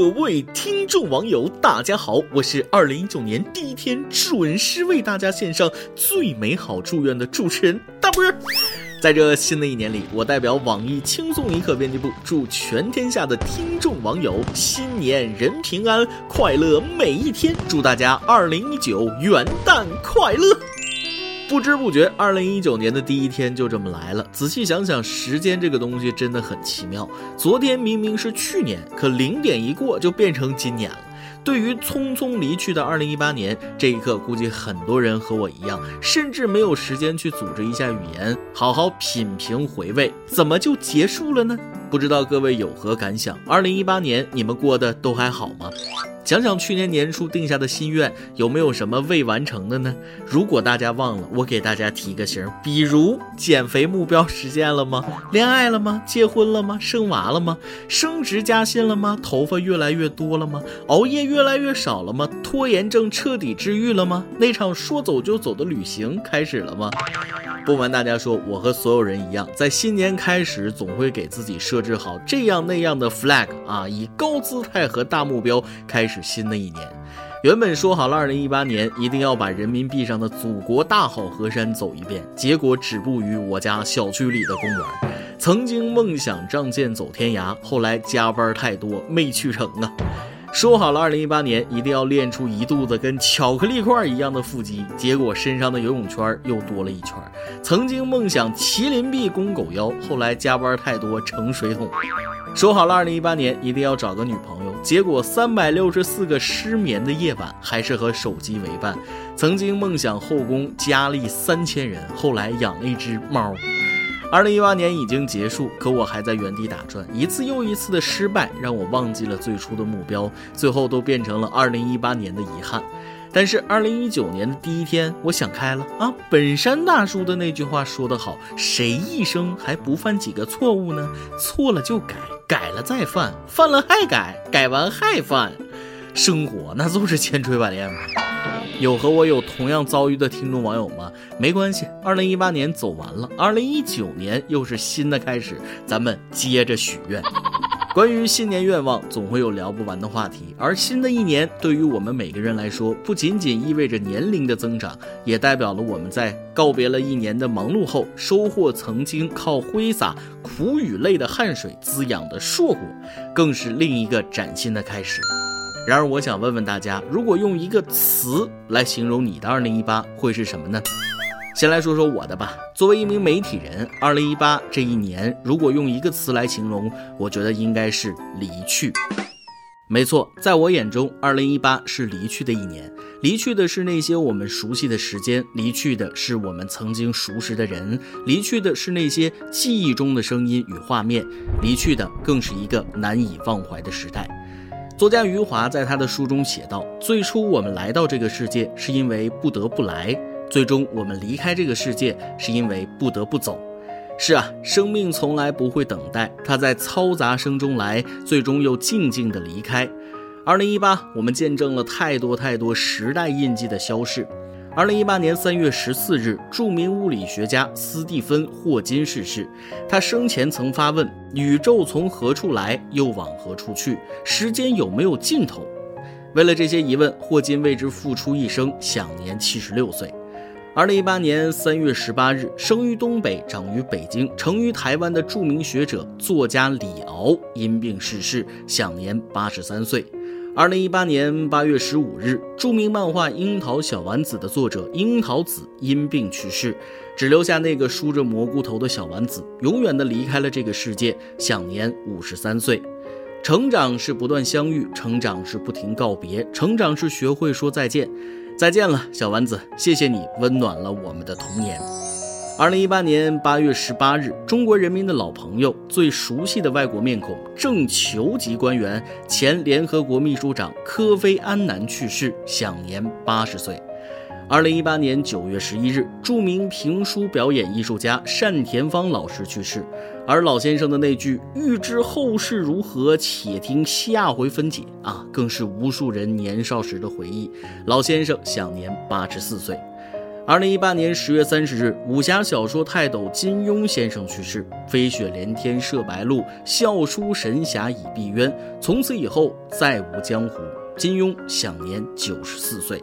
各位听众网友，大家好，我是二零一九年第一天准时为大家献上最美好祝愿的主持人大波儿。在这新的一年里，我代表网易轻松一刻编辑部，祝全天下的听众网友新年人平安，快乐每一天。祝大家二零一九元旦快乐！不知不觉，二零一九年的第一天就这么来了。仔细想想，时间这个东西真的很奇妙。昨天明明是去年，可零点一过就变成今年了。对于匆匆离去的二零一八年，这一刻估计很多人和我一样，甚至没有时间去组织一下语言，好好品评回味，怎么就结束了呢？不知道各位有何感想？二零一八年你们过得都还好吗？想想去年年初定下的心愿，有没有什么未完成的呢？如果大家忘了，我给大家提个醒，比如减肥目标实现了吗？恋爱了吗？结婚了吗？生娃了吗？升职加薪了吗？头发越来越多了吗？熬夜越来越少了吗？拖延症彻底治愈了吗？那场说走就走的旅行开始了吗？不瞒大家说，我和所有人一样，在新年开始总会给自己设置好这样那样的 flag 啊，以高姿态和大目标开始新的一年。原本说好了，二零一八年一定要把人民币上的祖国大好河山走一遍，结果止步于我家小区里的公园。曾经梦想仗剑走天涯，后来加班太多没去成啊。说好了，二零一八年一定要练出一肚子跟巧克力块一样的腹肌，结果身上的游泳圈又多了一圈。曾经梦想麒麟臂攻狗腰，后来加班太多成水桶。说好了，二零一八年一定要找个女朋友，结果三百六十四个失眠的夜晚还是和手机为伴。曾经梦想后宫佳丽三千人，后来养了一只猫。二零一八年已经结束，可我还在原地打转，一次又一次的失败让我忘记了最初的目标，最后都变成了二零一八年的遗憾。但是二零一九年的第一天，我想开了啊！本山大叔的那句话说得好，谁一生还不犯几个错误呢？错了就改，改了再犯，犯了还改，改完还犯，生活那就是千锤百炼嘛。有和我有同样遭遇的听众网友吗？没关系，二零一八年走完了，二零一九年又是新的开始，咱们接着许愿。关于新年愿望，总会有聊不完的话题。而新的一年对于我们每个人来说，不仅仅意味着年龄的增长，也代表了我们在告别了一年的忙碌后，收获曾经靠挥洒苦与泪的汗水滋养的硕果，更是另一个崭新的开始。然而，我想问问大家，如果用一个词来形容你的2018，会是什么呢？先来说说我的吧。作为一名媒体人，2018这一年，如果用一个词来形容，我觉得应该是离去。没错，在我眼中，2018是离去的一年。离去的是那些我们熟悉的时间，离去的是我们曾经熟识的人，离去的是那些记忆中的声音与画面，离去的更是一个难以忘怀的时代。作家余华在他的书中写道：“最初我们来到这个世界是因为不得不来，最终我们离开这个世界是因为不得不走。”是啊，生命从来不会等待，它在嘈杂声中来，最终又静静地离开。二零一八，我们见证了太多太多时代印记的消逝。二零一八年三月十四日，著名物理学家斯蒂芬·霍金逝世。他生前曾发问：“宇宙从何处来，又往何处去？时间有没有尽头？”为了这些疑问，霍金为之付出一生，享年七十六岁。二零一八年三月十八日，生于东北、长于北京、成于台湾的著名学者、作家李敖因病逝世，享年八十三岁。二零一八年八月十五日，著名漫画《樱桃小丸子》的作者樱桃子因病去世，只留下那个梳着蘑菇头的小丸子，永远的离开了这个世界，享年五十三岁。成长是不断相遇，成长是不停告别，成长是学会说再见。再见了，小丸子，谢谢你温暖了我们的童年。二零一八年八月十八日，中国人民的老朋友、最熟悉的外国面孔、正球级官员、前联合国秘书长科菲安南去世，享年八十岁。二零一八年九月十一日，著名评书表演艺术家单田芳老师去世，而老先生的那句“欲知后事如何，且听下回分解”啊，更是无数人年少时的回忆。老先生享年八十四岁。二零一八年十月三十日，武侠小说泰斗金庸先生去世，飞雪连天射白鹿，笑书神侠倚碧鸳。从此以后再无江湖。金庸享年九十四岁。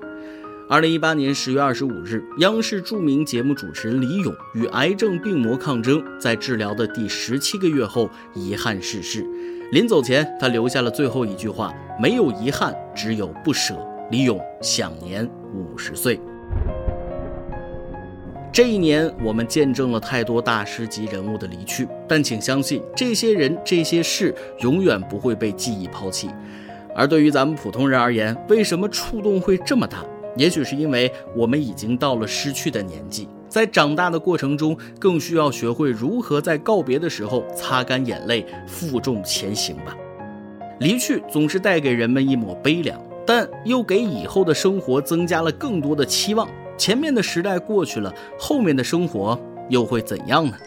二零一八年十月二十五日，央视著名节目主持人李咏与癌症病魔抗争，在治疗的第十七个月后遗憾逝世。临走前，他留下了最后一句话：“没有遗憾，只有不舍。”李咏享年五十岁。这一年，我们见证了太多大师级人物的离去，但请相信，这些人、这些事永远不会被记忆抛弃。而对于咱们普通人而言，为什么触动会这么大？也许是因为我们已经到了失去的年纪，在长大的过程中，更需要学会如何在告别的时候擦干眼泪，负重前行吧。离去总是带给人们一抹悲凉，但又给以后的生活增加了更多的期望。前面的时代过去了，后面的生活又会怎样呢？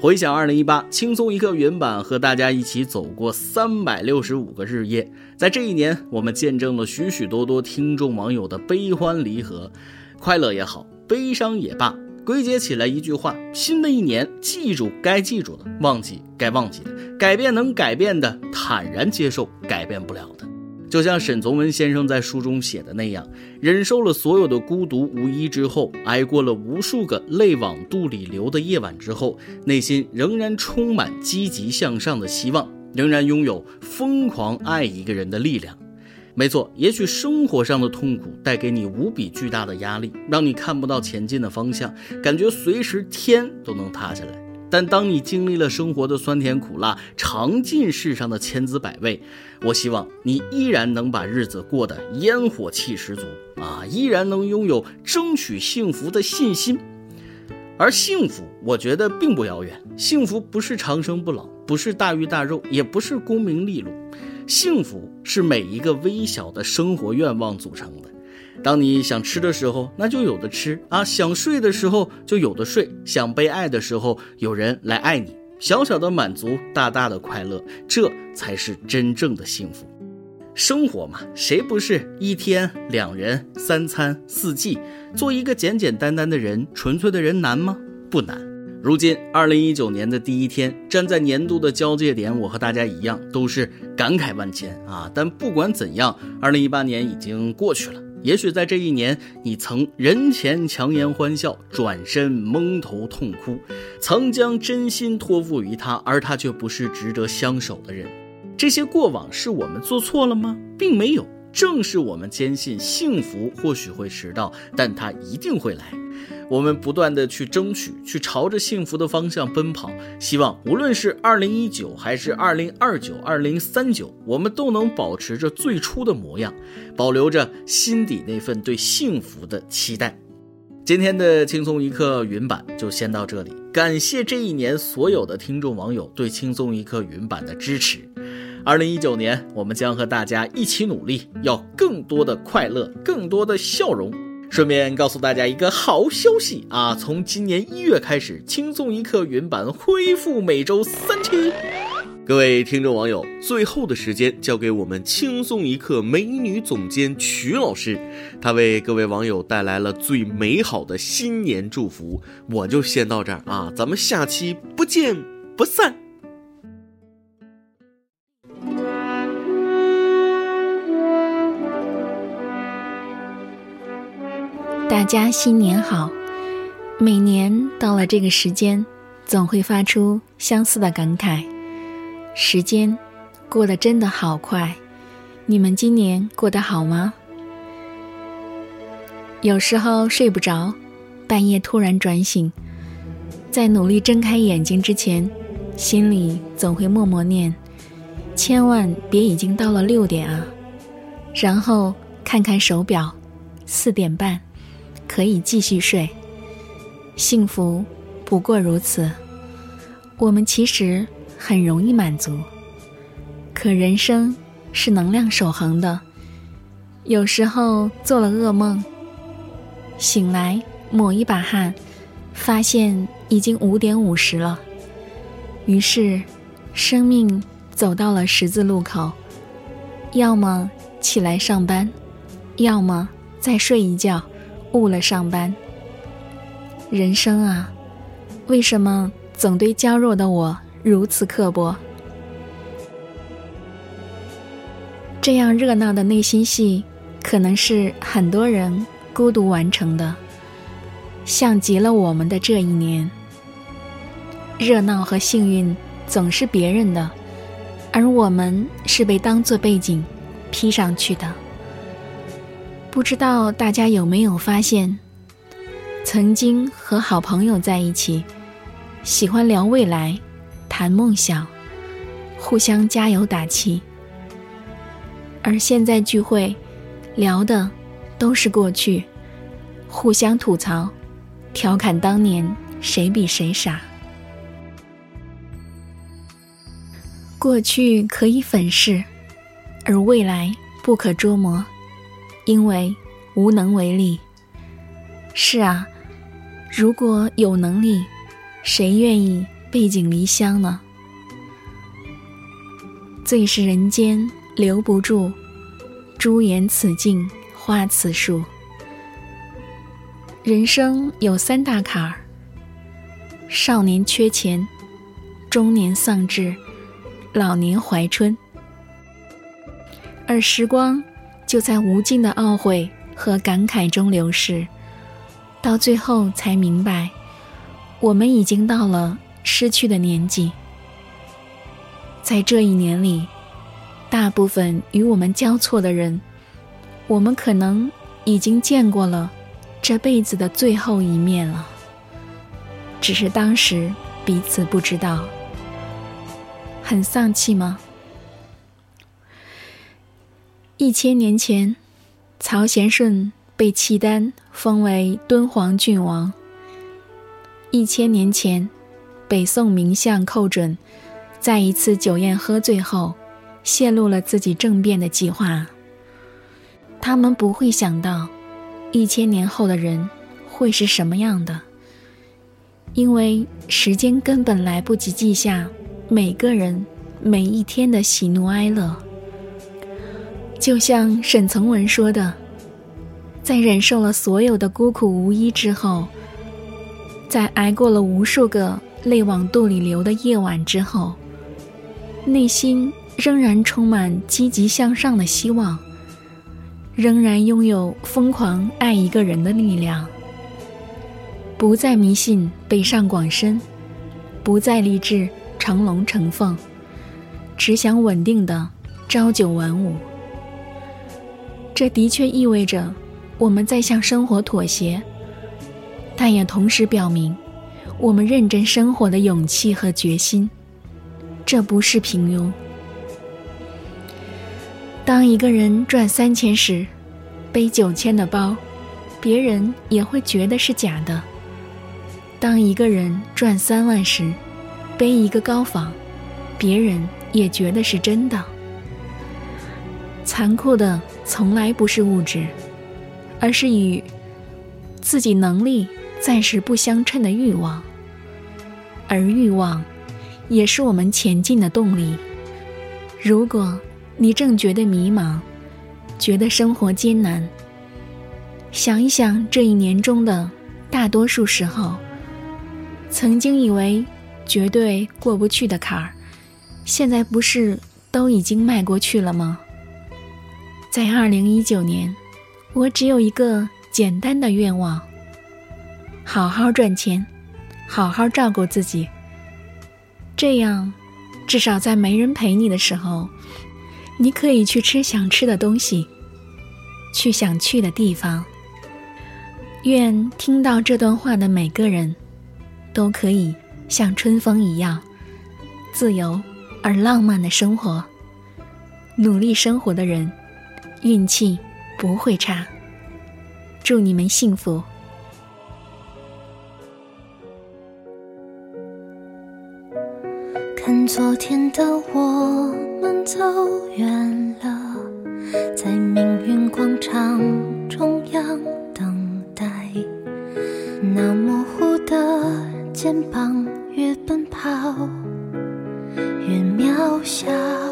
回想二零一八，轻松一刻原版和大家一起走过三百六十五个日夜，在这一年，我们见证了许许多多听众网友的悲欢离合，快乐也好，悲伤也罢，归结起来一句话：新的一年，记住该记住的，忘记该忘记的，改变能改变的，坦然接受改变不了的。就像沈从文先生在书中写的那样，忍受了所有的孤独无依之后，挨过了无数个泪往肚里流的夜晚之后，内心仍然充满积极向上的希望，仍然拥有疯狂爱一个人的力量。没错，也许生活上的痛苦带给你无比巨大的压力，让你看不到前进的方向，感觉随时天都能塌下来。但当你经历了生活的酸甜苦辣，尝尽世上的千滋百味，我希望你依然能把日子过得烟火气十足啊，依然能拥有争取幸福的信心。而幸福，我觉得并不遥远。幸福不是长生不老，不是大鱼大肉，也不是功名利禄，幸福是每一个微小的生活愿望组成的。当你想吃的时候，那就有的吃啊；想睡的时候，就有的睡；想被爱的时候，有人来爱你。小小的满足，大大的快乐，这才是真正的幸福。生活嘛，谁不是一天两人三餐四季？做一个简简单单的人，纯粹的人难吗？不难。如今二零一九年的第一天，站在年度的交界点，我和大家一样，都是感慨万千啊！但不管怎样，二零一八年已经过去了。也许在这一年，你曾人前强颜欢笑，转身蒙头痛哭，曾将真心托付于他，而他却不是值得相守的人。这些过往是我们做错了吗？并没有。正是我们坚信幸福或许会迟到，但它一定会来。我们不断的去争取，去朝着幸福的方向奔跑。希望无论是二零一九还是二零二九、二零三九，我们都能保持着最初的模样，保留着心底那份对幸福的期待。今天的轻松一刻云版就先到这里，感谢这一年所有的听众网友对轻松一刻云版的支持。二零一九年，我们将和大家一起努力，要更多的快乐，更多的笑容。顺便告诉大家一个好消息啊，从今年一月开始，轻松一刻云版恢复每周三期。各位听众网友，最后的时间交给我们轻松一刻美女总监曲老师，她为各位网友带来了最美好的新年祝福。我就先到这儿啊，咱们下期不见不散。大家新年好！每年到了这个时间，总会发出相似的感慨。时间过得真的好快，你们今年过得好吗？有时候睡不着，半夜突然转醒，在努力睁开眼睛之前，心里总会默默念：千万别已经到了六点啊！然后看看手表，四点半。可以继续睡，幸福不过如此。我们其实很容易满足，可人生是能量守恒的。有时候做了噩梦，醒来抹一把汗，发现已经五点五十了。于是，生命走到了十字路口，要么起来上班，要么再睡一觉。误了上班。人生啊，为什么总对娇弱的我如此刻薄？这样热闹的内心戏，可能是很多人孤独完成的，像极了我们的这一年。热闹和幸运总是别人的，而我们是被当作背景披上去的。不知道大家有没有发现，曾经和好朋友在一起，喜欢聊未来，谈梦想，互相加油打气；而现在聚会，聊的都是过去，互相吐槽，调侃当年谁比谁傻。过去可以粉饰，而未来不可捉摸。因为无能为力。是啊，如果有能力，谁愿意背井离乡呢？最是人间留不住，朱颜此境花此树。人生有三大坎儿：少年缺钱，中年丧志，老年怀春。而时光。就在无尽的懊悔和感慨中流逝，到最后才明白，我们已经到了失去的年纪。在这一年里，大部分与我们交错的人，我们可能已经见过了这辈子的最后一面了，只是当时彼此不知道。很丧气吗？一千年前，曹贤顺被契丹封为敦煌郡王。一千年前，北宋名相寇准在一次酒宴喝醉后，泄露了自己政变的计划。他们不会想到，一千年后的人会是什么样的，因为时间根本来不及记下每个人每一天的喜怒哀乐。就像沈从文说的，在忍受了所有的孤苦无依之后，在挨过了无数个泪往肚里流的夜晚之后，内心仍然充满积极向上的希望，仍然拥有疯狂爱一个人的力量，不再迷信北上广深，不再立志成龙成凤，只想稳定的朝九晚五。这的确意味着我们在向生活妥协，但也同时表明我们认真生活的勇气和决心。这不是平庸。当一个人赚三千时，背九千的包，别人也会觉得是假的；当一个人赚三万时，背一个高仿，别人也觉得是真的。残酷的。从来不是物质，而是与自己能力暂时不相称的欲望，而欲望也是我们前进的动力。如果你正觉得迷茫，觉得生活艰难，想一想这一年中的大多数时候，曾经以为绝对过不去的坎儿，现在不是都已经迈过去了吗？在二零一九年，我只有一个简单的愿望：好好赚钱，好好照顾自己。这样，至少在没人陪你的时候，你可以去吃想吃的东西，去想去的地方。愿听到这段话的每个人，都可以像春风一样，自由而浪漫的生活。努力生活的人。运气不会差，祝你们幸福。看昨天的我们走远了，在命运广场中央等待，那模糊的肩膀越奔跑越渺小。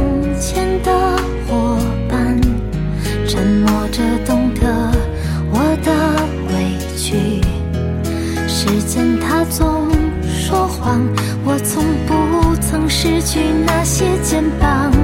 失去那些肩膀。